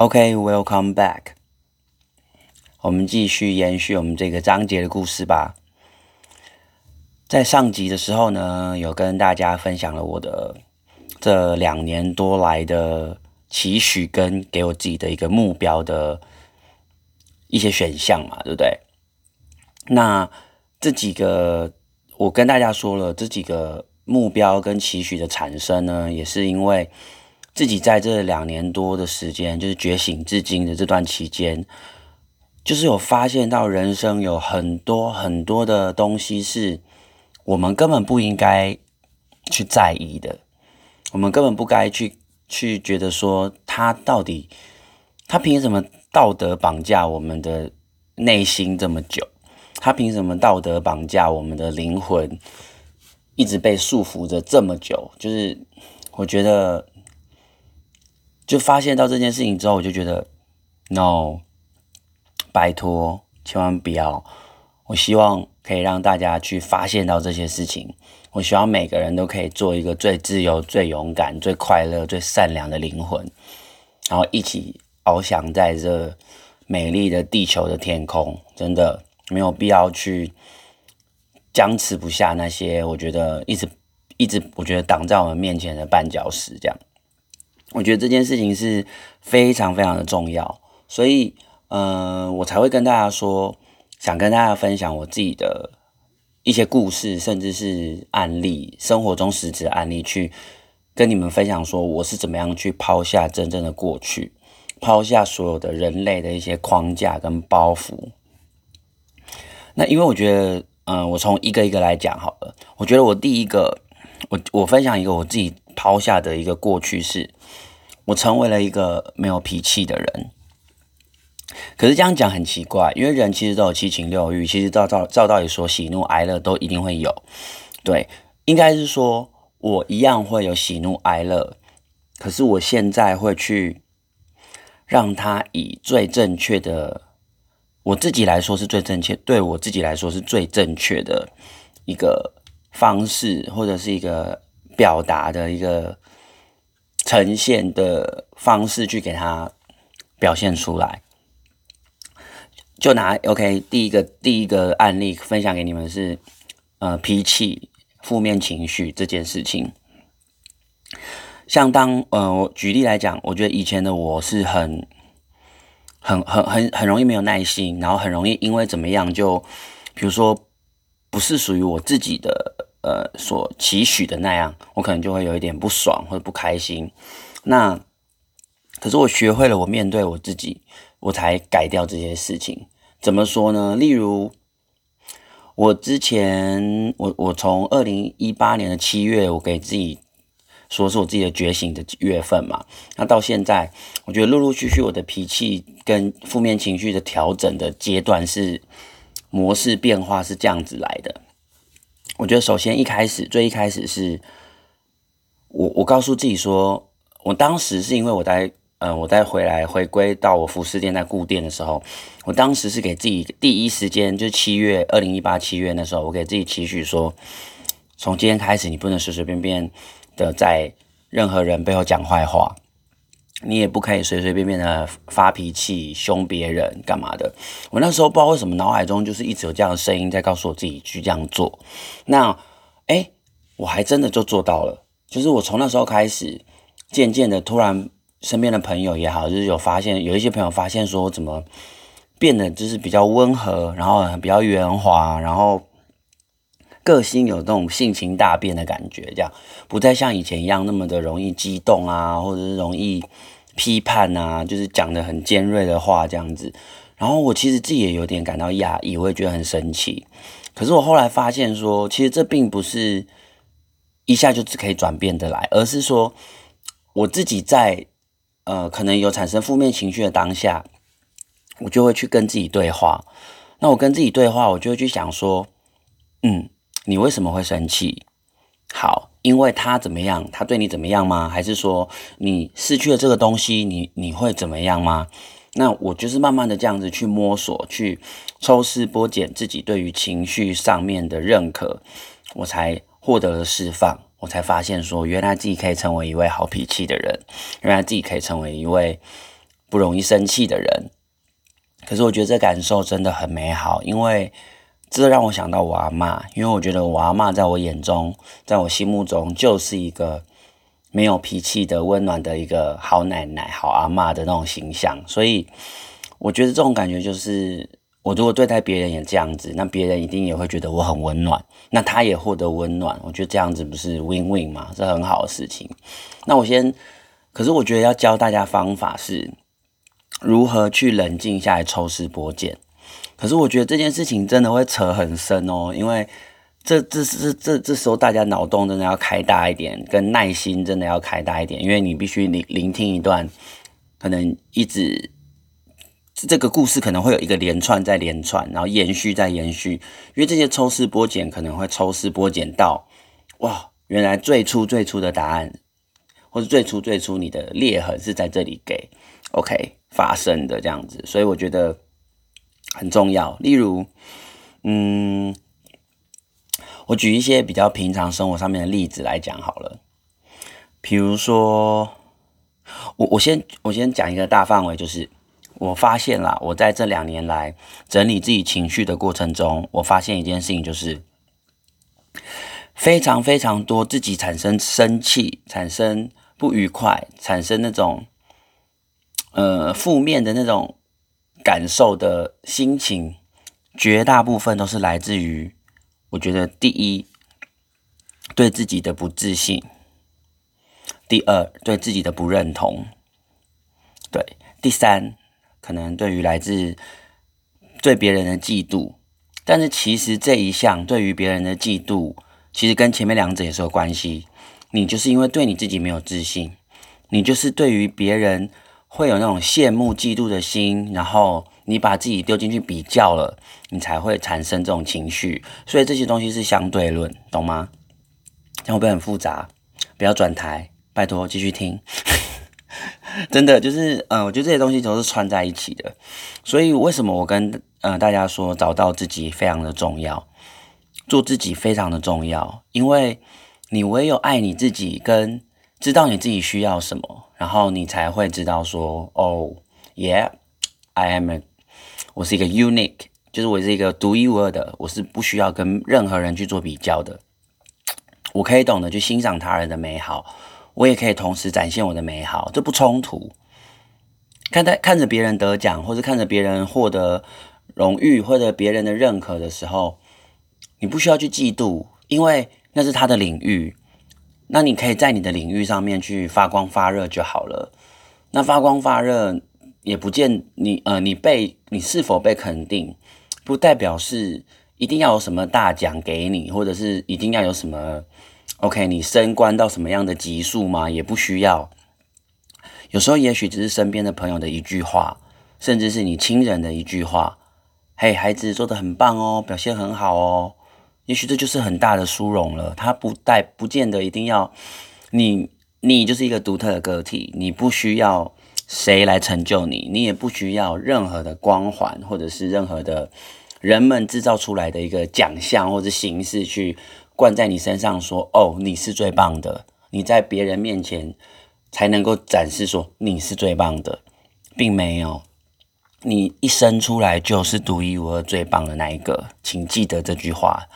OK，Welcome back。我们继续延续我们这个章节的故事吧。在上集的时候呢，有跟大家分享了我的这两年多来的期许跟给我自己的一个目标的一些选项嘛，对不对？那这几个我跟大家说了，这几个目标跟期许的产生呢，也是因为。自己在这两年多的时间，就是觉醒至今的这段期间，就是有发现到人生有很多很多的东西是我们根本不应该去在意的，我们根本不该去去觉得说他到底他凭什么道德绑架我们的内心这么久？他凭什么道德绑架我们的灵魂一直被束缚着这么久？就是我觉得。就发现到这件事情之后，我就觉得，no，拜托，千万不要。我希望可以让大家去发现到这些事情。我希望每个人都可以做一个最自由、最勇敢、最快乐、最善良的灵魂，然后一起翱翔在这美丽的地球的天空。真的没有必要去僵持不下那些我觉得一直一直我觉得挡在我们面前的绊脚石，这样。我觉得这件事情是非常非常的重要，所以，嗯、呃，我才会跟大家说，想跟大家分享我自己的一些故事，甚至是案例，生活中实质案例，去跟你们分享说我是怎么样去抛下真正的过去，抛下所有的人类的一些框架跟包袱。那因为我觉得，嗯、我从一个一个来讲好了。我觉得我第一个，我我分享一个我自己抛下的一个过去是。我成为了一个没有脾气的人，可是这样讲很奇怪，因为人其实都有七情六欲，其实照照照道理说，喜怒哀乐都一定会有。对，应该是说我一样会有喜怒哀乐，可是我现在会去让他以最正确的，我自己来说是最正确，对我自己来说是最正确的一个方式，或者是一个表达的一个。呈现的方式去给他表现出来，就拿 OK 第一个第一个案例分享给你们是，呃，脾气、负面情绪这件事情。像当呃，我举例来讲，我觉得以前的我是很很很很很容易没有耐心，然后很容易因为怎么样就，比如说不是属于我自己的。呃，所期许的那样，我可能就会有一点不爽或者不开心。那可是我学会了，我面对我自己，我才改掉这些事情。怎么说呢？例如，我之前，我我从二零一八年的七月，我给自己说是我自己的觉醒的月份嘛。那到现在，我觉得陆陆续续我的脾气跟负面情绪的调整的阶段是模式变化是这样子来的。我觉得首先一开始最一开始是我我告诉自己说，我当时是因为我在嗯、我在回来回归到我服饰店在顾店的时候，我当时是给自己第一时间就是七月二零一八七月那时候，我给自己期许说，从今天开始你不能随随便便的在任何人背后讲坏话。你也不可以随随便便的发脾气、凶别人干嘛的。我那时候不知道为什么脑海中就是一直有这样的声音在告诉我自己去这样做。那，诶，我还真的就做到了。就是我从那时候开始，渐渐的突然身边的朋友也好，就是有发现有一些朋友发现说我怎么变得就是比较温和，然后比较圆滑，然后。个性有那种性情大变的感觉，这样不再像以前一样那么的容易激动啊，或者是容易批判啊，就是讲得很尖锐的话这样子。然后我其实自己也有点感到压抑，我也觉得很生气。可是我后来发现说，其实这并不是一下就只可以转变的来，而是说我自己在呃可能有产生负面情绪的当下，我就会去跟自己对话。那我跟自己对话，我就会去想说，嗯。你为什么会生气？好，因为他怎么样？他对你怎么样吗？还是说你失去了这个东西，你你会怎么样吗？那我就是慢慢的这样子去摸索，去抽丝剥茧自己对于情绪上面的认可，我才获得了释放。我才发现说，原来自己可以成为一位好脾气的人，原来自己可以成为一位不容易生气的人。可是我觉得这感受真的很美好，因为这让我想到我阿嬷，因为我觉得我阿嬷在我眼中，在我心目中就是一个没有脾气的温暖的一个好奶奶、好阿嬷的那种形象，所以我觉得这种感觉就是。我如果对待别人也这样子，那别人一定也会觉得我很温暖，那他也获得温暖。我觉得这样子不是 win win 吗？是很好的事情。那我先，可是我觉得要教大家方法是如何去冷静下来抽丝剥茧。可是我觉得这件事情真的会扯很深哦，因为这这这这这时候大家脑洞真的要开大一点，跟耐心真的要开大一点，因为你必须聆聆听一段，可能一直。这个故事可能会有一个连串再连串，然后延续再延续，因为这些抽丝剥茧可能会抽丝剥茧到，哇，原来最初最初的答案，或者最初最初你的裂痕是在这里给 OK 发生的这样子，所以我觉得很重要。例如，嗯，我举一些比较平常生活上面的例子来讲好了，比如说，我我先我先讲一个大范围，就是。我发现啦，我在这两年来整理自己情绪的过程中，我发现一件事情，就是非常非常多自己产生生气、产生不愉快、产生那种呃负面的那种感受的心情，绝大部分都是来自于我觉得第一对自己的不自信，第二对自己的不认同，对，第三。可能对于来自对别人的嫉妒，但是其实这一项对于别人的嫉妒，其实跟前面两者也是有关系。你就是因为对你自己没有自信，你就是对于别人会有那种羡慕、嫉妒的心，然后你把自己丢进去比较了，你才会产生这种情绪。所以这些东西是相对论，懂吗？这样会不会很复杂？不要转台，拜托继续听。真的就是，嗯、我觉得这些东西都是串在一起的，所以为什么我跟呃大家说，找到自己非常的重要，做自己非常的重要，因为你唯有爱你自己，跟知道你自己需要什么，然后你才会知道说，哦，yeah，I am 我是一个 unique，就是我是一个独一无二的，我是不需要跟任何人去做比较的，我可以懂得去欣赏他人的美好。我也可以同时展现我的美好，这不冲突。看在看着别人得奖，或者看着别人获得荣誉，或者别人的认可的时候，你不需要去嫉妒，因为那是他的领域。那你可以在你的领域上面去发光发热就好了。那发光发热也不见你呃，你被你是否被肯定，不代表是一定要有什么大奖给你，或者是一定要有什么。OK，你升官到什么样的级数吗？也不需要。有时候也许只是身边的朋友的一句话，甚至是你亲人的一句话。嘿，孩子做的很棒哦，表现很好哦。也许这就是很大的殊荣了。它不带，不见得一定要你，你就是一个独特的个体，你不需要谁来成就你，你也不需要任何的光环，或者是任何的人们制造出来的一个奖项或者形式去。灌在你身上说：“哦，你是最棒的。”你在别人面前才能够展示说你是最棒的，并没有。你一生出来就是独一无二、最棒的那一个，请记得这句话。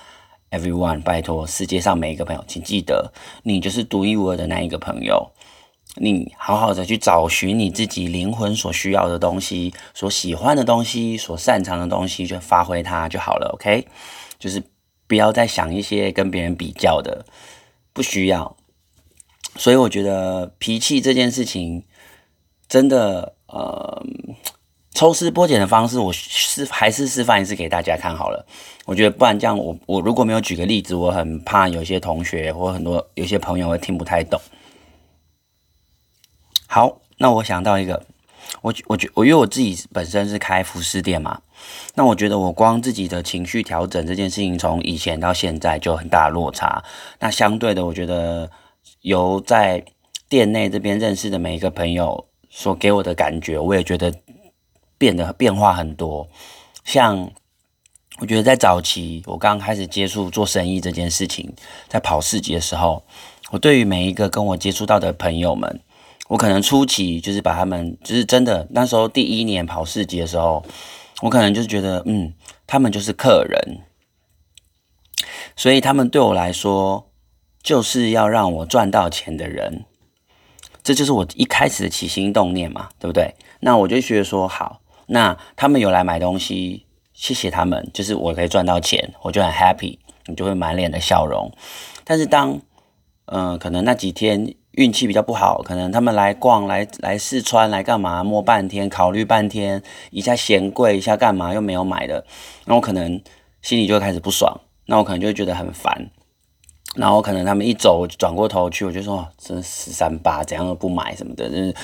Everyone，拜托，世界上每一个朋友，请记得，你就是独一无二的那一个朋友。你好好的去找寻你自己灵魂所需要的东西，所喜欢的东西，所擅长的东西，就发挥它就好了。OK，就是。不要再想一些跟别人比较的，不需要。所以我觉得脾气这件事情，真的，呃，抽丝剥茧的方式，我示还是示范一次给大家看好了。我觉得不然这样我，我我如果没有举个例子，我很怕有些同学或很多有些朋友会听不太懂。好，那我想到一个。我我觉我因为我自己本身是开服饰店嘛，那我觉得我光自己的情绪调整这件事情，从以前到现在就很大落差。那相对的，我觉得由在店内这边认识的每一个朋友所给我的感觉，我也觉得变得变化很多。像我觉得在早期我刚开始接触做生意这件事情，在跑市集的时候，我对于每一个跟我接触到的朋友们。我可能初期就是把他们，就是真的那时候第一年跑市集的时候，我可能就是觉得，嗯，他们就是客人，所以他们对我来说就是要让我赚到钱的人，这就是我一开始的起心动念嘛，对不对？那我就觉得说，好，那他们有来买东西，谢谢他们，就是我可以赚到钱，我就很 happy，你就会满脸的笑容。但是当，嗯、可能那几天。运气比较不好，可能他们来逛，来来试穿，来干嘛？摸半天，考虑半天，一下嫌贵，一下干嘛？又没有买的，那我可能心里就开始不爽，那我可能就会觉得很烦，然后可能他们一走，转过头去，我就说，真十三八，怎样都不买什么的，就是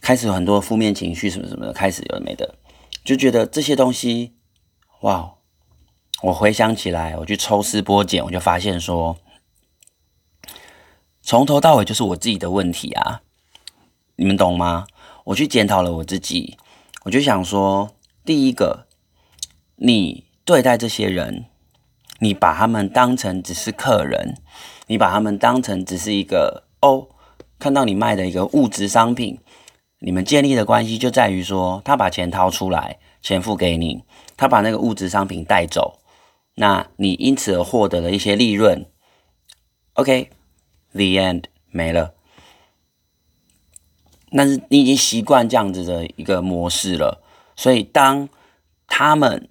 开始有很多负面情绪什么什么的，开始有的没的，就觉得这些东西，哇，我回想起来，我去抽丝剥茧，我就发现说。从头到尾就是我自己的问题啊，你们懂吗？我去检讨了我自己，我就想说，第一个，你对待这些人，你把他们当成只是客人，你把他们当成只是一个哦，看到你卖的一个物质商品，你们建立的关系就在于说，他把钱掏出来，钱付给你，他把那个物质商品带走，那你因此而获得了一些利润，OK。The end 没了，但是你已经习惯这样子的一个模式了，所以当他们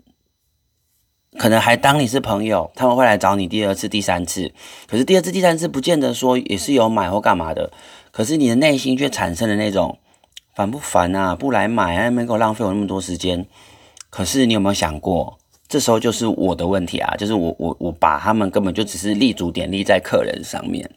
可能还当你是朋友，他们会来找你第二次、第三次，可是第二次、第三次不见得说也是有买或干嘛的，可是你的内心却产生了那种烦不烦啊？不来买啊，没给我浪费我那么多时间。可是你有没有想过，这时候就是我的问题啊，就是我我我把他们根本就只是立足点立在客人上面。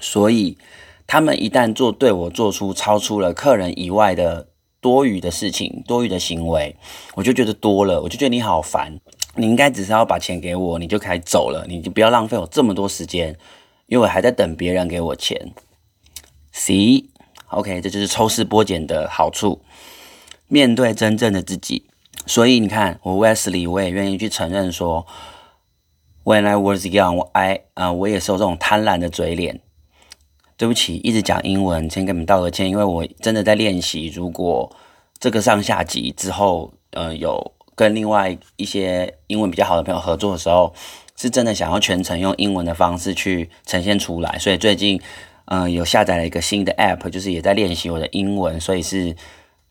所以，他们一旦做对我做出超出了客人以外的多余的事情、多余的行为，我就觉得多了，我就觉得你好烦。你应该只是要把钱给我，你就可以走了，你就不要浪费我这么多时间，因为我还在等别人给我钱。OK，这就是抽丝剥茧的好处。面对真正的自己，所以你看，我 Wesley，我也愿意去承认说，When I was young，我 I 啊，我也是有这种贪婪的嘴脸。对不起，一直讲英文，先跟你们道个歉，因为我真的在练习。如果这个上下集之后，呃，有跟另外一些英文比较好的朋友合作的时候，是真的想要全程用英文的方式去呈现出来。所以最近，嗯、有下载了一个新的 app，就是也在练习我的英文。所以是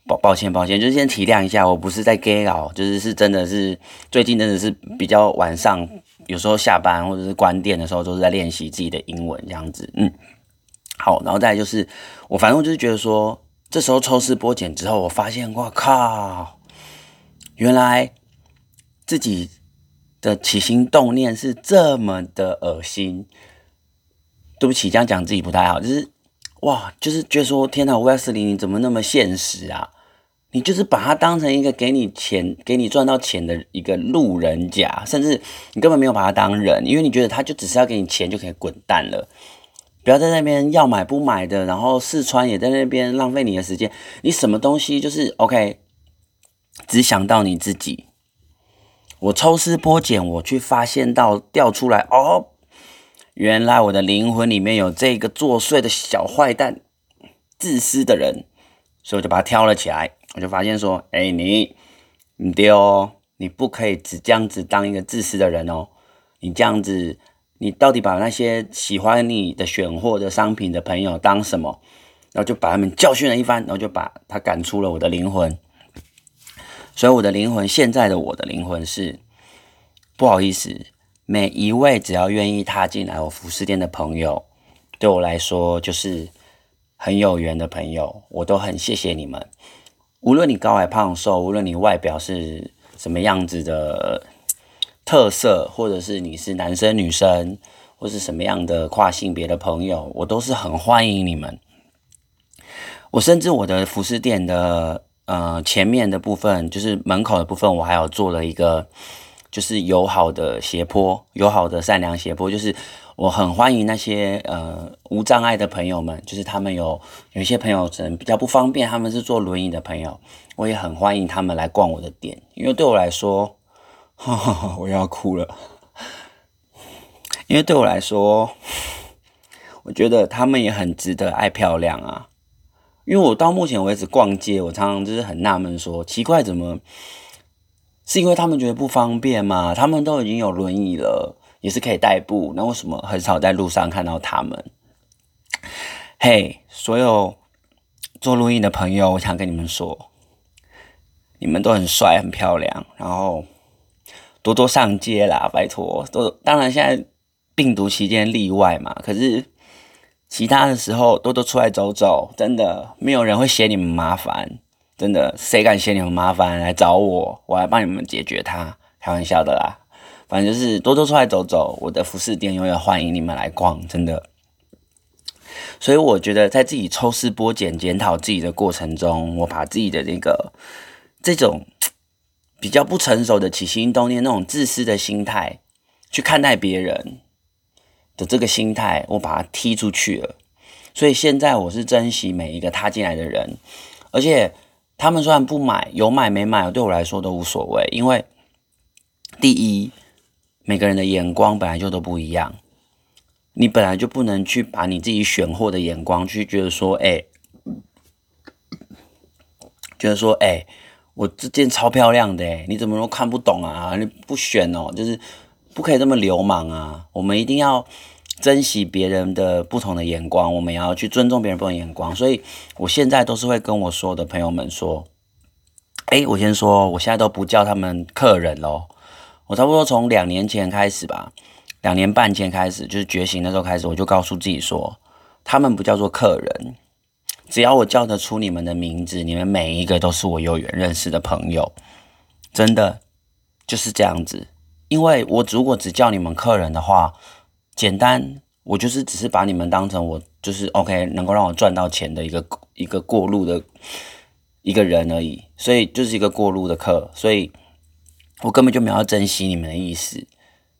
抱抱歉，抱歉，就是先体谅一下，我不是在 gay 佬，就是是真的是最近真的是比较晚上，有时候下班或者是关店的时候，都是在练习自己的英文这样子，嗯。好，然后再就是，我反正就是觉得说，这时候抽丝剥茧之后，我发现，哇靠，原来自己的起心动念是这么的恶心。对不起，这样讲自己不太好，就是哇，就是觉得说，天哪，Wesley 你怎么那么现实啊？你就是把他当成一个给你钱、给你赚到钱的一个路人甲，甚至你根本没有把他当人，因为你觉得他就只是要给你钱就可以滚蛋了。不要在那边要买不买的，然后试穿也在那边浪费你的时间。你什么东西就是 OK，只想到你自己。我抽丝剥茧，我去发现到掉出来哦，原来我的灵魂里面有这个作祟的小坏蛋，自私的人，所以我就把它挑了起来。我就发现说，哎，你你丢，你不可以只这样子当一个自私的人哦，你这样子。你到底把那些喜欢你的选货的商品的朋友当什么？然后就把他们教训了一番，然后就把他赶出了我的灵魂。所以我的灵魂，现在的我的灵魂是不好意思，每一位只要愿意踏进来我服饰店的朋友，对我来说就是很有缘的朋友，我都很谢谢你们。无论你高矮胖瘦，无论你外表是什么样子的。特色，或者是你是男生女生，或是什么样的跨性别的朋友，我都是很欢迎你们。我甚至我的服饰店的呃前面的部分，就是门口的部分，我还有做了一个就是友好的斜坡，友好的善良斜坡，就是我很欢迎那些呃无障碍的朋友们，就是他们有有一些朋友可能比较不方便，他们是坐轮椅的朋友，我也很欢迎他们来逛我的店，因为对我来说。哈哈，我要哭了，因为对我来说，我觉得他们也很值得爱漂亮啊。因为我到目前为止逛街，我常常就是很纳闷，说奇怪，怎么是因为他们觉得不方便吗？他们都已经有轮椅了，也是可以代步，那为什么很少在路上看到他们？嘿、所有做录音的朋友，我想跟你们说，你们都很帅、很漂亮，然后多多上街啦，拜托。都当然现在病毒期间例外嘛，可是。其他的时候多多出来走走，真的没有人会嫌你们麻烦，真的谁敢嫌你们麻烦来找我，我来帮你们解决它。开玩笑的啦，反正就是多多出来走走，我的服饰店永远欢迎你们来逛，真的。所以我觉得在自己抽丝剥茧检讨自己的过程中，我把自己的那个这种比较不成熟的起心动念、那种自私的心态去看待别人。的这个心态，我把他踢出去了。所以现在我是珍惜每一个踏进来的人，而且他们虽然不买，有买没买，对我来说都无所谓。因为第一，每个人的眼光本来就都不一样，你本来就不能去把你自己选货的眼光去觉得说，哎，觉得说，哎，我这件超漂亮的，你怎么都看不懂啊？你不选哦，就是。不可以这么流氓啊！我们一定要珍惜别人的不同的眼光，我们也要去尊重别人不同的眼光。所以，我现在都是会跟我所有的朋友们说：“哎，我先说，我现在都不叫他们客人喽。我差不多从两年前开始吧，两年半前开始，就是觉醒的时候开始，我就告诉自己说，他们不叫做客人，只要我叫得出你们的名字，你们每一个都是我有缘认识的朋友，真的就是这样子。”因为我如果只叫你们客人的话，简单，我就是只是把你们当成我就是 OK 能够让我赚到钱的一个一个过路的一个人而已，所以就是一个过路的客，所以我根本就没有珍惜你们的意思，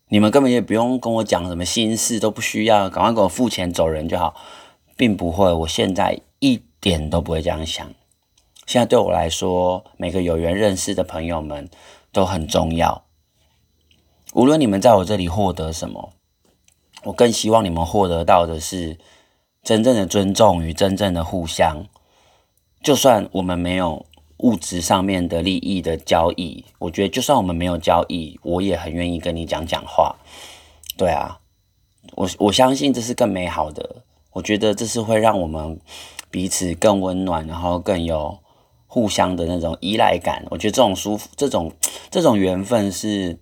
你们根本也不用跟我讲什么心事，都不需要，赶快给我付钱走人就好，并不会，我现在一点都不会这样想，现在对我来说，每个有缘认识的朋友们都很重要。无论你们在我这里获得什么，我更希望你们获得到的是真正的尊重与真正的互相。就算我们没有物质上面的利益的交易，我觉得就算我们没有交易，我也很愿意跟你讲讲话。对啊，我我相信这是更美好的。我觉得这是会让我们彼此更温暖，然后更有互相的那种依赖感。我觉得这种舒服，这种这种缘分是。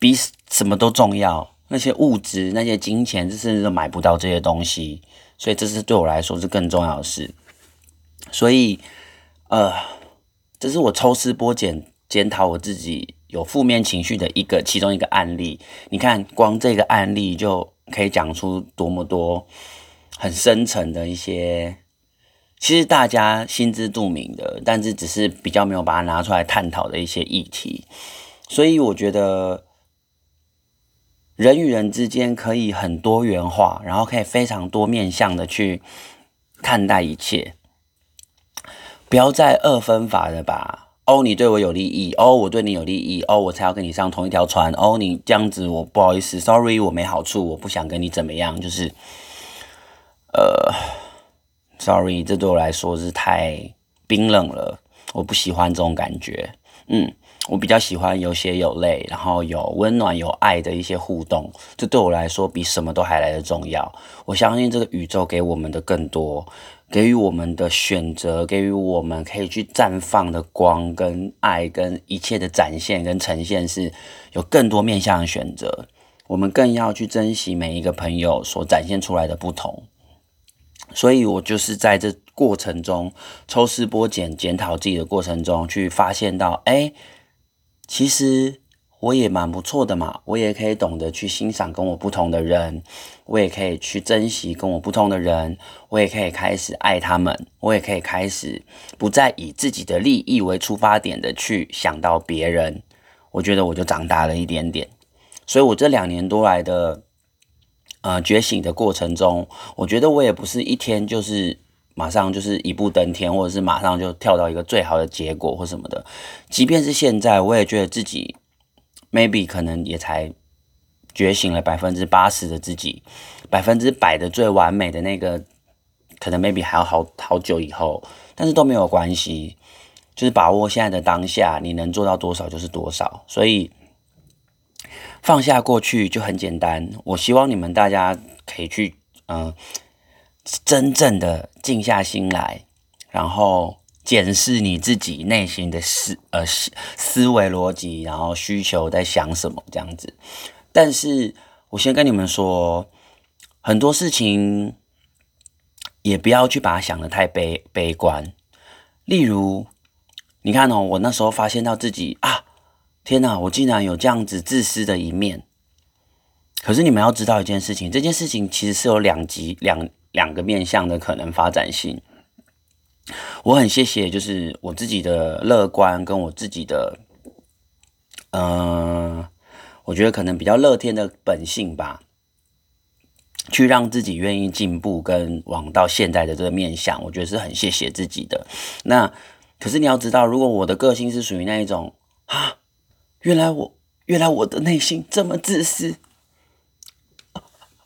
比什么都重要，那些物质、那些金钱，甚至都买不到这些东西，所以这是对我来说是更重要的事。所以，呃，这是我抽丝剥茧检讨我自己有负面情绪的一个其中一个案例。你看，光这个案例就可以讲出多么多很深层的一些，其实大家心知肚明的，但是只是比较没有把它拿出来探讨的一些议题。所以，我觉得。人与人之间可以很多元化，然后可以非常多面向的去看待一切，不要再二分法的吧。哦，你对我有利益，哦，我对你有利益，哦，我才要跟你上同一条船。哦，你这样子，我不好意思，sorry，我没好处，我不想跟你怎么样，就是，呃，sorry，这对我来说是太冰冷了，我不喜欢这种感觉，嗯。我比较喜欢有血有泪，然后有温暖有爱的一些互动，这对我来说比什么都还来得重要。我相信这个宇宙给我们的更多，给予我们的选择，给予我们可以去绽放的光跟爱跟一切的展现跟呈现，是有更多面向的选择。我们更要去珍惜每一个朋友所展现出来的不同。所以我就是在这过程中抽丝剥茧检讨自己的过程中，去发现到，哎。其实我也蛮不错的嘛，我也可以懂得去欣赏跟我不同的人，我也可以去珍惜跟我不同的人，我也可以开始爱他们，我也可以开始不再以自己的利益为出发点的去想到别人。我觉得我就长大了一点点，所以我这两年多来的呃觉醒的过程中，我觉得我也不是一天就是。马上就是一步登天，或者是马上就跳到一个最好的结果或什么的。即便是现在，我也觉得自己 maybe 可能也才觉醒了百分之八十的自己，百分之百的最完美的那个可能 maybe 还要好好久以后，但是都没有关系，就是把握现在的当下，你能做到多少就是多少。所以放下过去就很简单。我希望你们大家可以去，嗯、真正的静下心来，然后检视你自己内心的思呃思思维逻辑，然后需求在想什么这样子。但是我先跟你们说，很多事情。也不要去把它想得太悲悲观。例如，你看哦，我那时候发现到自己啊，天哪，我竟然有这样子自私的一面。可是你们要知道一件事情，这件事情其实是有两极两两个面向的可能发展性。我很谢谢，就是我自己的乐观跟我自己的，嗯、我觉得可能比较乐天的本性吧。去让自己愿意进步，跟往到现在的这个面向，我觉得是很谢谢自己的。那可是你要知道，如果我的个性是属于那一种啊，原来我原来我的内心这么自私，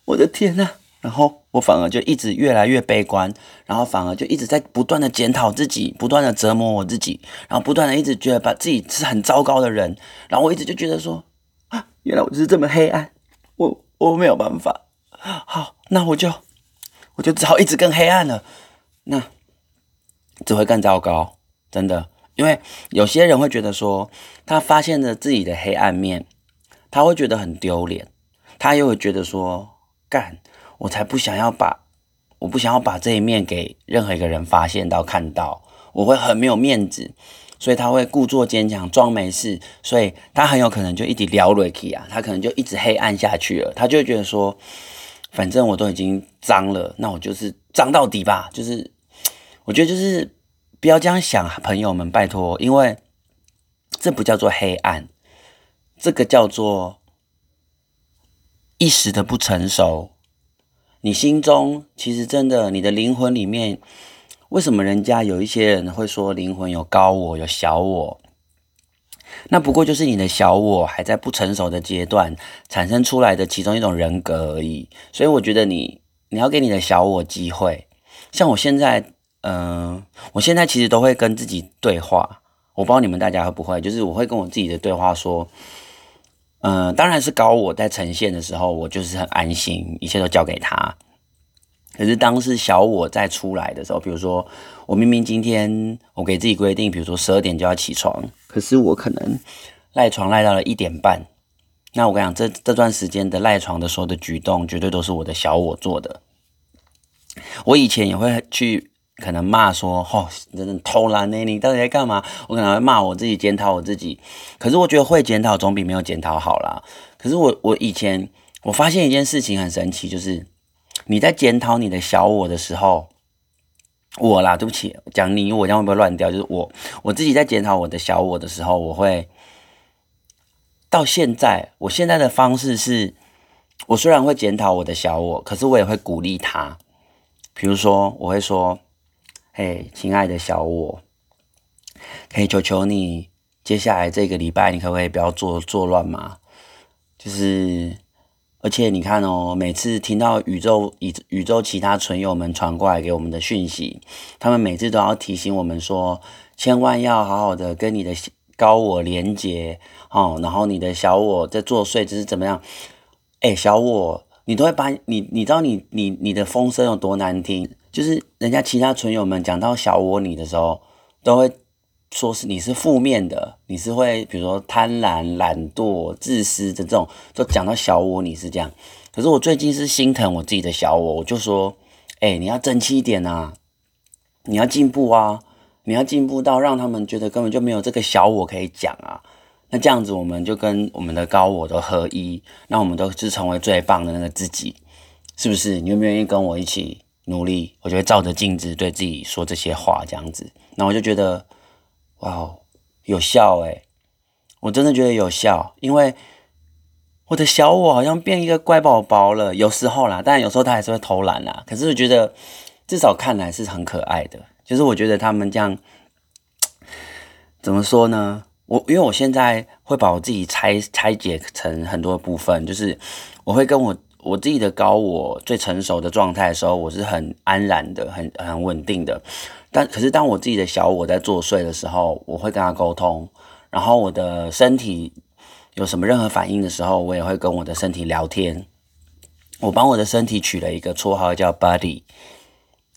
我的天呐！然后我反而就一直越来越悲观，然后反而就一直在不断的检讨自己，不断的折磨我自己，然后不断的一直觉得把自己是很糟糕的人，然后我一直就觉得说啊，原来我就是这么黑暗，我我没有办法。好，那我就我就只好一直更黑暗了，那只会更糟糕，真的。因为有些人会觉得说，他发现了自己的黑暗面，他会觉得很丢脸，他又会觉得说，干，我才不想要把，我不想要把这一面给任何一个人发现到看到，我会很没有面子。所以他会故作坚强，装没事，所以他很有可能就一直聊 Ricky 啊，他可能就一直黑暗下去了，他就觉得说。反正我都已经脏了，那我就是脏到底吧。就是，我觉得就是不要这样想，朋友们，拜托，因为这不叫做黑暗，这个叫做一时的不成熟。你心中其实真的，你的灵魂里面，为什么人家有一些人会说灵魂有高我，有小我？那不过就是你的小我还在不成熟的阶段产生出来的其中一种人格而已，所以我觉得你你要给你的小我机会。像我现在，嗯、我现在其实都会跟自己对话，我不知道你们大家会不会，就是我会跟我自己的对话说，呃，当然是高我在呈现的时候，我就是很安心，一切都交给他。可是当是小我在出来的时候，比如说我明明今天我给自己规定，比如说十二点就要起床，可是我可能赖床赖到了一点半。那我跟你讲，这这段时间的赖床的时候的举动，绝对都是我的小我做的。我以前也会去可能骂说：“哦，真的偷懒呢，你到底在干嘛？”我可能会骂我自己，检讨我自己。可是我觉得会检讨总比没有检讨好啦。可是我我以前我发现一件事情很神奇，就是。你在检讨你的小我的时候，我啦，对不起，讲你，我这样会不会乱掉？就是我我自己在检讨我的小我的时候，我会到现在，我现在的方式是，我虽然会检讨我的小我，可是我也会鼓励他。比如说，我会说：“嘿，亲爱的小我，可以求求你，接下来这个礼拜，你可不可以不要作作乱嘛？就是。”而且你看哦，每次听到宇宙宇宇宙其他存友们传过来给我们的讯息，他们每次都要提醒我们说，千万要好好的跟你的高我连接哦。然后你的小我在作祟，就是怎么样？哎，小我，你都会把你，你知道你你你的风声有多难听？就是人家其他存友们讲到小我你的时候，都会。说是你是负面的，你是会比如说贪婪、懒惰、自私的这种，就讲到小我你是这样。可是我最近是心疼我自己的小我，我就说，哎、你要争气一点啊，你要进步啊，你要进步到让他们觉得根本就没有这个小我可以讲啊。那这样子我们就跟我们的高我都合一，那我们都是成为最棒的那个自己，是不是？你愿不愿意跟我一起努力？我就会照着镜子对自己说这些话，这样子，那我就觉得。哇哦，有效诶，我真的觉得有效，因为我的小我好像变一个乖宝宝了，有时候啦，但有时候他还是会偷懒啦。可是我觉得至少看来是很可爱的，就是我觉得他们这样怎么说呢？我因为我现在会把我自己拆拆解成很多部分，就是我会跟我我自己的高我最成熟的状态的时候，我是很安然的，很很稳定的。但可是当我自己的小我在作祟的时候，我会跟他沟通，然后我的身体有什么任何反应的时候，我也会跟我的身体聊天。我帮我的身体取了一个绰号叫 Body，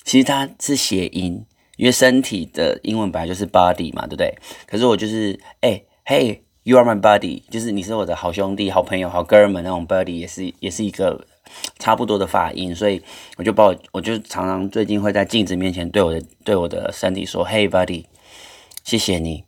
其实它是谐音，因为身体的英文本来就是 Body 嘛，对不对？可是我就是哎嘿。You are my buddy，就是你是我的好兄弟、好朋友、好哥们那种 buddy，也是也是一个差不多的发音，所以我就把我我就常常最近会在镜子面前对我的对我的身体说：“Hey buddy，谢谢你。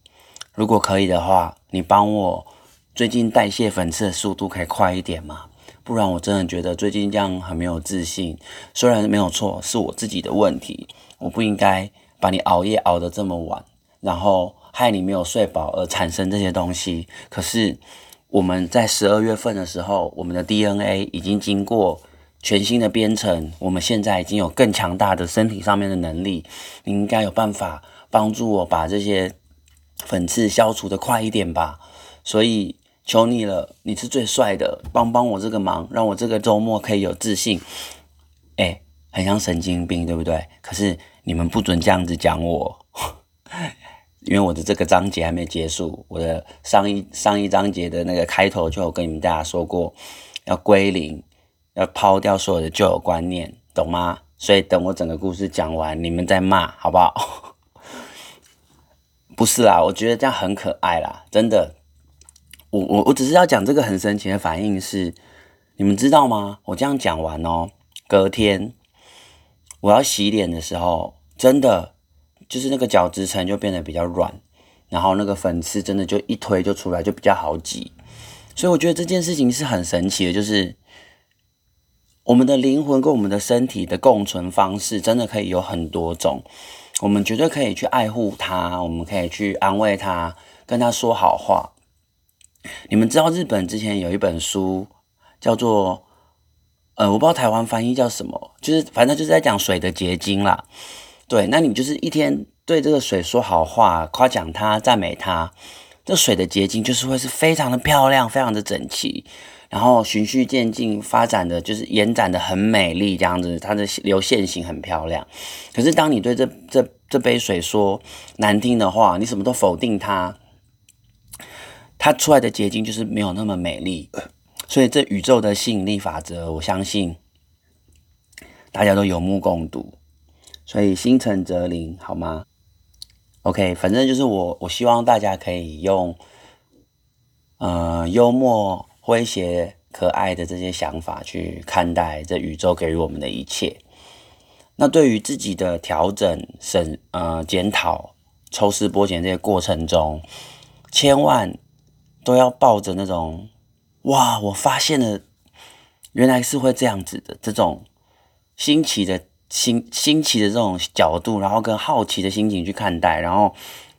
如果可以的话，你帮我最近代谢粉刺的速度可以快一点吗？不然我真的觉得最近这样很没有自信。虽然没有错，是我自己的问题，我不应该把你熬夜熬得这么晚，然后。”害你没有睡饱而产生这些东西，可是我们在十二月份的时候，我们的 DNA 已经经过全新的编程，我们现在已经有更强大的身体上面的能力，你应该有办法帮助我把这些粉刺消除得快一点吧。所以求你了，你是最帅的，帮帮我这个忙，让我这个周末可以有自信。哎，很像神经病，对不对？可是你们不准这样子讲我。因为我的这个章节还没结束，我的上一上一章节的那个开头就有跟你们大家说过，要归零，要抛掉所有的旧有观念，懂吗？所以等我整个故事讲完，你们再骂，好不好？不是啦，我觉得这样很可爱啦，真的。我我我只是要讲这个很神奇的反应是，你们知道吗？我这样讲完哦，隔天我要洗脸的时候，真的。就是那个角质层就变得比较软，然后那个粉刺真的就一推就出来，就比较好挤。所以我觉得这件事情是很神奇的，就是我们的灵魂跟我们的身体的共存方式真的可以有很多种。我们绝对可以去爱护它，我们可以去安慰它，跟它说好话。你们知道日本之前有一本书叫做……呃，我不知道台湾翻译叫什么，就是反正就是在讲水的结晶啦。对，那你就是一天对这个水说好话，夸奖它，赞美它，这水的结晶就是会是非常的漂亮，非常的整齐，然后循序渐进发展的，就是延展的很美丽，这样子，它的流线型很漂亮。可是当你对这这这杯水说难听的话，你什么都否定它，它出来的结晶就是没有那么美丽。所以这宇宙的吸引力法则，我相信大家都有目共睹。所以心诚则灵，好吗？OK，反正就是我，我希望大家可以用，呃，幽默、诙谐、可爱的这些想法去看待这宇宙给予我们的一切。那对于自己的调整、审、呃、检讨、抽丝剥茧这些过程中，千万都要抱着那种“哇，我发现了，原来是会这样子的”这种新奇的。新新奇的这种角度，然后跟好奇的心情去看待，然后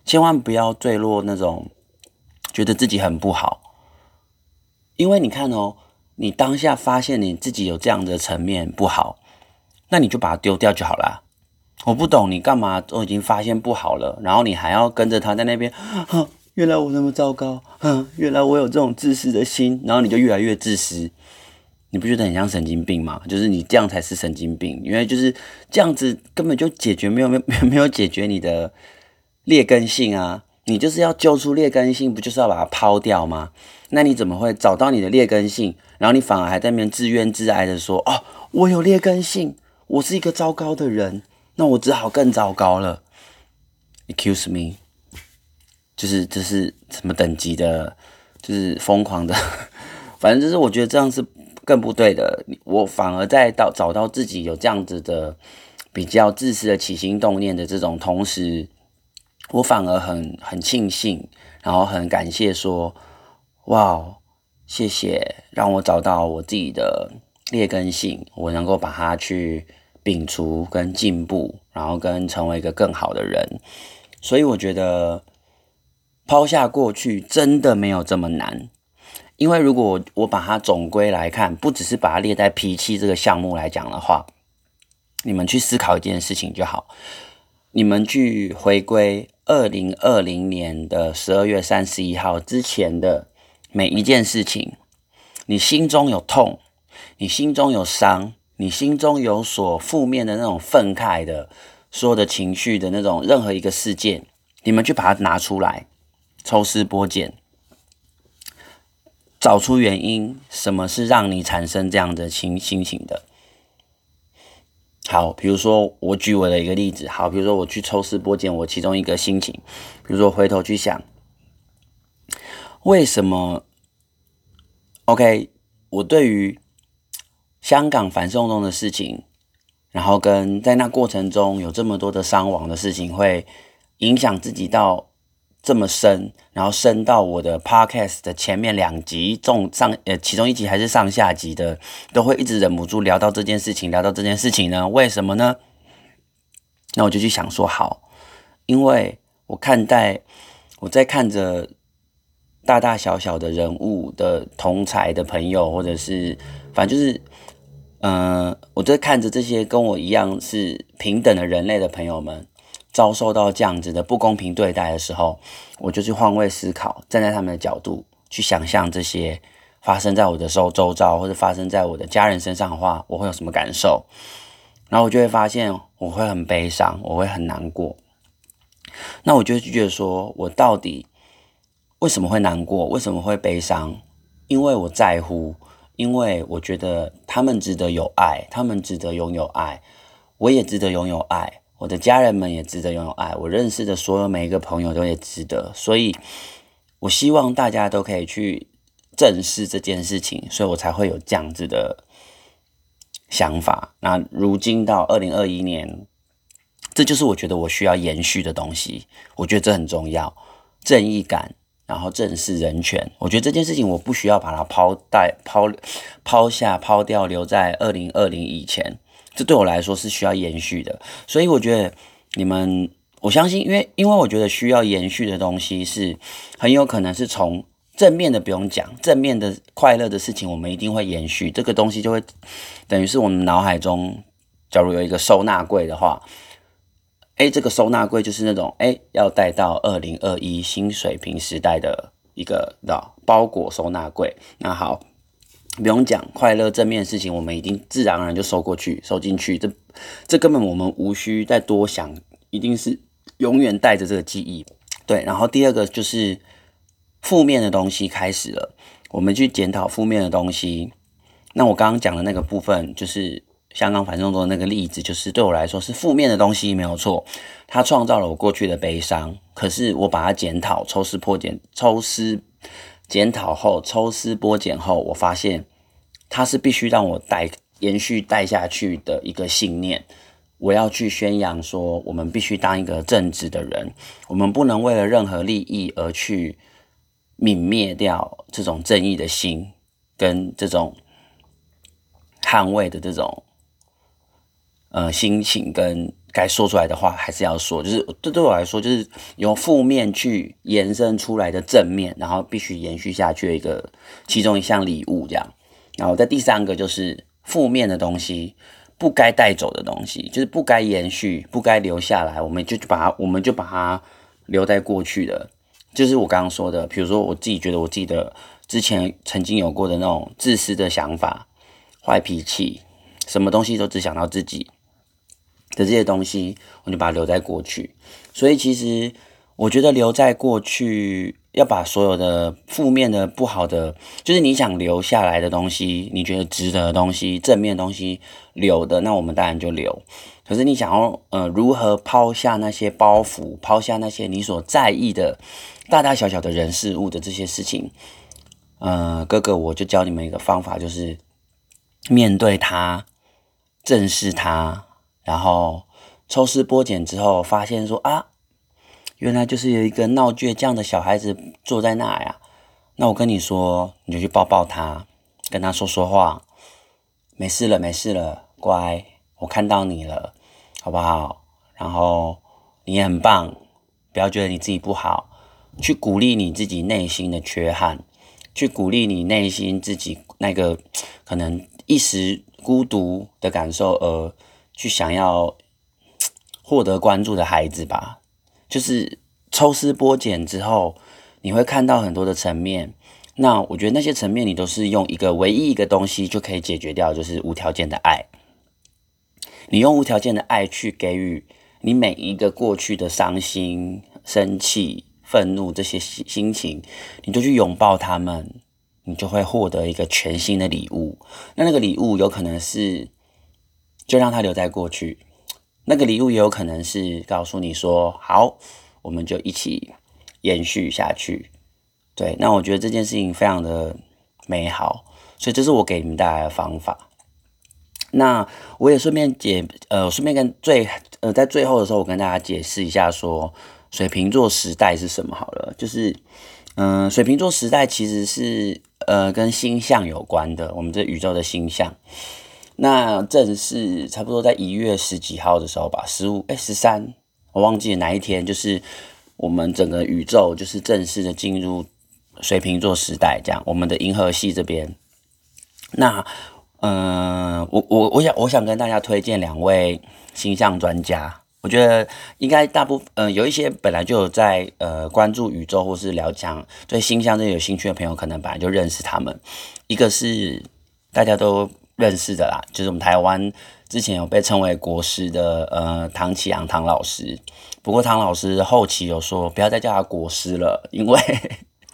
千万不要坠落那种觉得自己很不好，因为你看哦，你当下发现你自己有这样的层面不好，那你就把它丢掉就好啦。我不懂你干嘛都已经发现不好了，然后你还要跟着他在那边，哼，原来我那么糟糕，哼，原来我有这种自私的心，然后你就越来越自私。你不觉得很像神经病吗？就是你这样才是神经病，因为就是这样子根本就解决没有没有没有解决你的劣根性啊！你就是要揪出劣根性，不就是要把它抛掉吗？那你怎么会找到你的劣根性，然后你反而还在那边自怨自艾的说：“哦，我有劣根性，我是一个糟糕的人，那我只好更糟糕了。”Excuse me，就是这是什么等级的？就是疯狂的，反正就是我觉得这样是。更不对的，我反而在到找到自己有这样子的比较自私的起心动念的这种同时，我反而很很庆幸，然后很感谢说，哇，谢谢让我找到我自己的劣根性，我能够把它去摒除跟进步，然后跟成为一个更好的人。所以我觉得抛下过去真的没有这么难。因为如果我把它总归来看，不只是把它列在脾气这个项目来讲的话，你们去思考一件事情就好。你们去回归二零二零年的十二月三十一号之前的每一件事情，你心中有痛，你心中有伤，你心中有所负面的那种愤慨的所有的情绪的那种任何一个事件，你们去把它拿出来，抽丝剥茧，找出原因，什么是让你产生这样的情心情的？好，比如说我举我的一个例子，好，比如说我去抽丝剥茧我其中一个心情，比如说回头去想，为什么？OK，我对于香港反送中的事情，然后跟在那过程中有这么多的伤亡的事情，会影响自己到。这么深，然后深到我的 podcast 的前面两集，中上呃，其中一集还是上下集的，都会一直忍不住聊到这件事情，聊到这件事情呢？为什么呢？那我就去想说，好，因为我看待我在看着大大小小的人物的同才的朋友，或者是反正就是，嗯、呃，我在看着这些跟我一样是平等的人类的朋友们。遭受到这样子的不公平对待的时候，我就去换位思考，站在他们的角度去想象这些发生在我的周周遭，或者发生在我的家人身上的话，我会有什么感受？然后我就会发现，我会很悲伤，我会很难过。那我就觉得说，我到底为什么会难过？为什么会悲伤？因为我在乎，因为我觉得他们值得有爱，他们值得拥有爱，我也值得拥有爱。我的家人们也值得拥有爱，我认识的所有每一个朋友都也值得，所以我希望大家都可以去正视这件事情，所以我才会有这样子的想法。那如今到二零二一年，这就是我觉得我需要延续的东西。我觉得这很重要，正义感，然后正视人权。我觉得这件事情我不需要把它抛带抛抛下抛掉，留在二零二零以前。这对我来说是需要延续的，所以我觉得你们，我相信，因为因为我觉得需要延续的东西是很有可能是从正面的不用讲，正面的快乐的事情，我们一定会延续这个东西，就会等于是我们脑海中，假如有一个收纳柜的话，哎，这个收纳柜就是那种哎要带到二零二一新水平时代的一个的包裹收纳柜，那好。不用讲快乐正面的事情，我们已经自然而然就收过去、收进去。这这根本我们无需再多想，一定是永远带着这个记忆。对，然后第二个就是负面的东西开始了，我们去检讨负面的东西。那我刚刚讲的那个部分，就是香港反送中的那个例子，就是对我来说是负面的东西，没有错。它创造了我过去的悲伤，可是我把它检讨、抽丝破茧、抽丝。检讨后，抽丝剥茧后，我发现它是必须让我带延续带下去的一个信念。我要去宣扬说，我们必须当一个正直的人，我们不能为了任何利益而去泯灭掉这种正义的心，跟这种捍卫的这种呃心情跟。该说出来的话还是要说，就是这对我来说，就是由负面去延伸出来的正面，然后必须延续下去的一个其中一项礼物这样。然后在第三个就是负面的东西，不该带走的东西，就是不该延续、不该留下来，我们就把它，我们就把它留在过去的。就是我刚刚说的，比如说我自己觉得我自己的之前曾经有过的那种自私的想法、坏脾气，什么东西都只想到自己。的这些东西，我就把它留在过去。所以，其实我觉得留在过去，要把所有的负面的、不好的，就是你想留下来的东西，你觉得值得的东西、正面的东西留的，那我们当然就留。可是，你想要呃，如何抛下那些包袱，抛下那些你所在意的大大小小的人事物的这些事情，呃，哥哥，我就教你们一个方法，就是面对它，正视它。然后抽丝剥茧之后，发现说啊，原来就是有一个闹倔强的小孩子坐在那呀。那我跟你说，你就去抱抱他，跟他说说话，没事了，没事了，乖，我看到你了，好不好？然后你也很棒，不要觉得你自己不好，去鼓励你自己内心的缺憾，去鼓励你内心自己那个可能一时孤独的感受，而。去想要获得关注的孩子吧，就是抽丝剥茧之后，你会看到很多的层面。那我觉得那些层面，你都是用一个唯一一个东西就可以解决掉，就是无条件的爱。你用无条件的爱去给予你每一个过去的伤心、生气、愤怒这些心情，你就去拥抱他们，你就会获得一个全新的礼物。那那个礼物有可能是就让它留在过去，那个礼物也有可能是告诉你说：“好，我们就一起延续下去。”对，那我觉得这件事情非常的美好，所以这是我给你们带来的方法。那我也顺便解，呃，顺便跟最，呃，在最后的时候，我跟大家解释一下，说水瓶座时代是什么好了。就是，嗯、水瓶座时代其实是，呃，跟星象有关的，我们这宇宙的星象。那正是差不多在一月十几号的时候吧，十五，哎，十三，我忘记了哪一天，就是我们整个宇宙就是正式的进入。水瓶座时代，这样，我们的银河系这边，那，嗯、我我我想我想跟大家推荐两位星象专家，我觉得应该大部分，嗯、有一些本来就有在呃关注宇宙或是聊讲对星象这有兴趣的朋友，可能本来就认识他们。一个是大家都认识的啦，就是我们台湾之前有被称为国师的呃唐启阳唐老师，不过唐老师后期有说不要再叫他国师了，因为。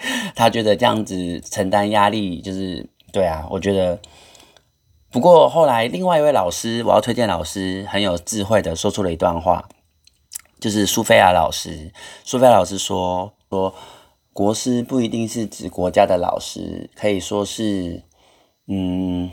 他觉得这样子承担压力就是对啊，我觉得。不过后来另外一位老师，我要推荐老师很有智慧的说出了一段话，就是苏菲亚老师。苏菲亚老师说说，国师不一定是指国家的老师，可以说是嗯。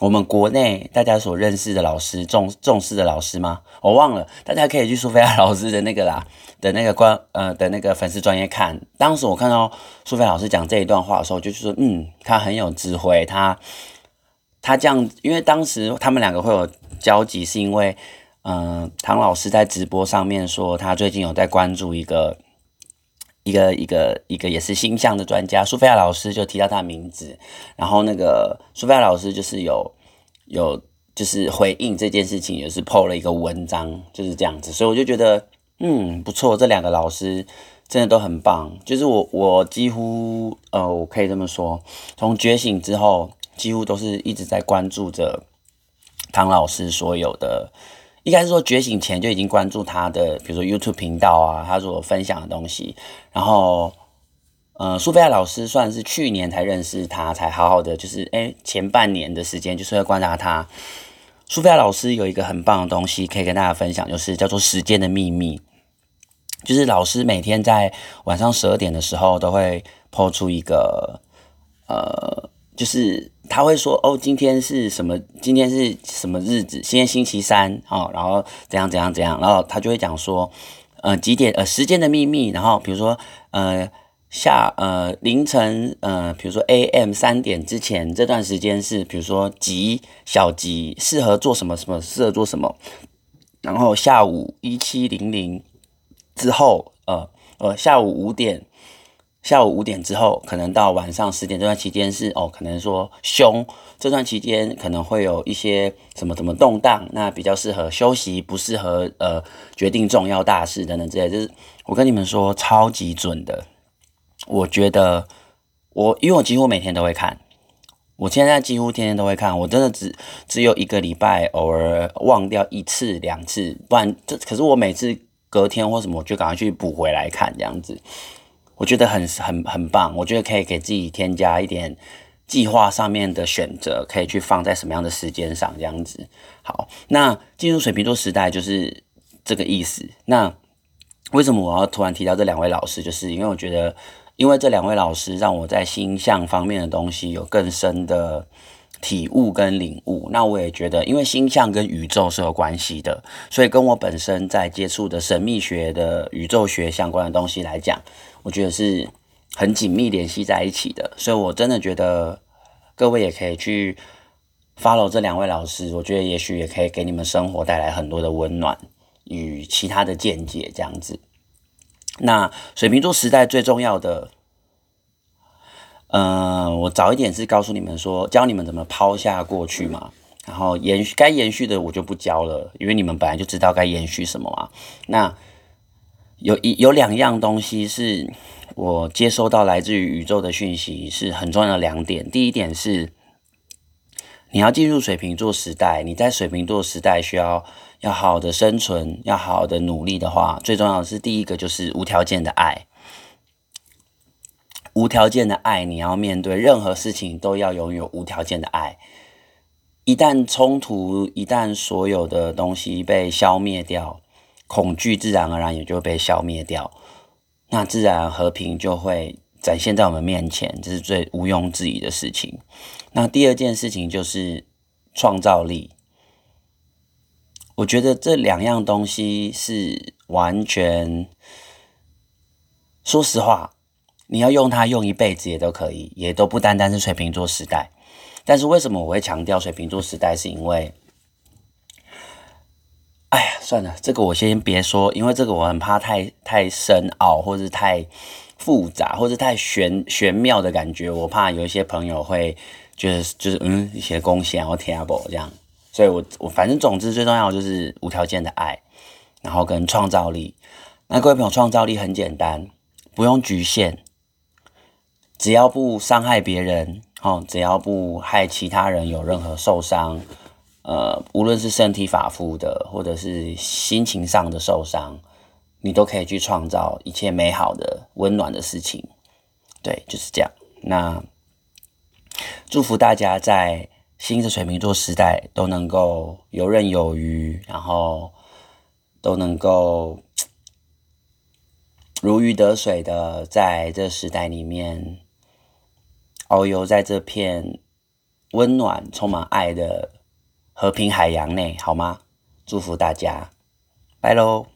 我们国内大家所认识的老师，重重视的老师吗？我忘了，大家可以去苏菲亚老师的那个啦 的那个官呃的那个粉丝专业看。当时我看到苏菲亚老师讲这一段话的时候，就是说，嗯，他很有智慧，他他这样，因为当时他们两个会有交集，是因为嗯、唐老师在直播上面说，他最近有在关注一个。一个一个一个也是星象的专家，苏菲亚老师就提到他的名字，然后那个苏菲亚老师就是有有就是回应这件事情，也是 po 了一个文章，就是这样子，所以我就觉得嗯不错，这两个老师真的都很棒，就是我我几乎呃我可以这么说，从觉醒之后，几乎都是一直在关注着唐老师所有的。应该是说觉醒前就已经关注他的，比如说 YouTube 频道啊，他所分享的东西。然后，呃，苏菲亚老师算是去年才认识他，才好好的就是，哎，前半年的时间就是会观察他。苏菲亚老师有一个很棒的东西可以跟大家分享，就是叫做时间的秘密。就是老师每天在晚上十二点的时候都会抛出一个，呃。就是他会说哦，今天是什么？今天是什么日子？今天星期三哦，然后怎样怎样怎样？然后他就会讲说，呃，几点？呃，时间的秘密。然后比如说，呃，下呃凌晨呃，比如说 AM 三点之前这段时间是，比如说吉小吉适合做什么什么适合做什么？然后下午一七零零之后，呃呃，下午五点。下午五点之后，可能到晚上十点这段期间是哦，可能说凶，这段期间可能会有一些什么什么动荡，那比较适合休息，不适合呃决定重要大事等等之类。就是我跟你们说，超级准的。我觉得我因为我几乎每天都会看，我现在几乎天天都会看，我真的只只有一个礼拜偶尔忘掉一次两次，不然这可是我每次隔天或什么我就赶快去补回来看这样子。我觉得很很很棒，我觉得可以给自己添加一点计划上面的选择，可以去放在什么样的时间上这样子。好，那进入水瓶座时代就是这个意思。那为什么我要突然提到这两位老师？就是因为我觉得，因为这两位老师让我在星象方面的东西有更深的体悟跟领悟。那我也觉得，因为星象跟宇宙是有关系的，所以跟我本身在接触的神秘学的宇宙学相关的东西来讲。我觉得是很紧密联系在一起的，所以我真的觉得各位也可以去 follow 这两位老师，我觉得也许也可以给你们生活带来很多的温暖与其他的见解，这样子。那水瓶座时代最重要的，嗯、呃，我早一点是告诉你们说，教你们怎么抛下过去嘛，然后延续该延续的我就不教了，因为你们本来就知道该延续什么嘛。那有一有两样东西是我接收到来自于宇宙的讯息是很重要的两点。第一点是，你要进入水瓶座时代，你在水瓶座时代需要要好的生存，要好好的努力的话，最重要的是第一个就是无条件的爱。无条件的爱，你要面对任何事情都要拥有无条件的爱。一旦冲突，一旦所有的东西被消灭掉，恐惧自然而然也就被消灭掉，那自然和平就会展现在我们面前，这是最毋庸置疑的事情。那第二件事情就是创造力，我觉得这两样东西是完全，说实话，你要用它用一辈子也都可以，也都不单单是水瓶座时代。但是为什么我会强调水瓶座时代？是因为，哎呀，算了，这个我先别说，因为这个我很怕太太深奥，或是太复杂，或是太玄玄妙的感觉。我怕有一些朋友会觉得就是嗯一些贡献或 terrible 这样，所以我我反正总之最重要就是无条件的爱，然后跟创造力。那各位朋友，创造力很简单，不用局限，只要不伤害别人。哦，只要不害其他人有任何受伤，呃，无论是身体发肤的，或者是心情上的受伤，你都可以去创造一切美好的、温暖的事情。对，就是这样。那祝福大家在新的水瓶座时代都能够游刃有余，然后都能够如鱼得水的在这时代里面。遨游在这片温暖、充满爱的和平海洋内，好吗？祝福大家，拜喽。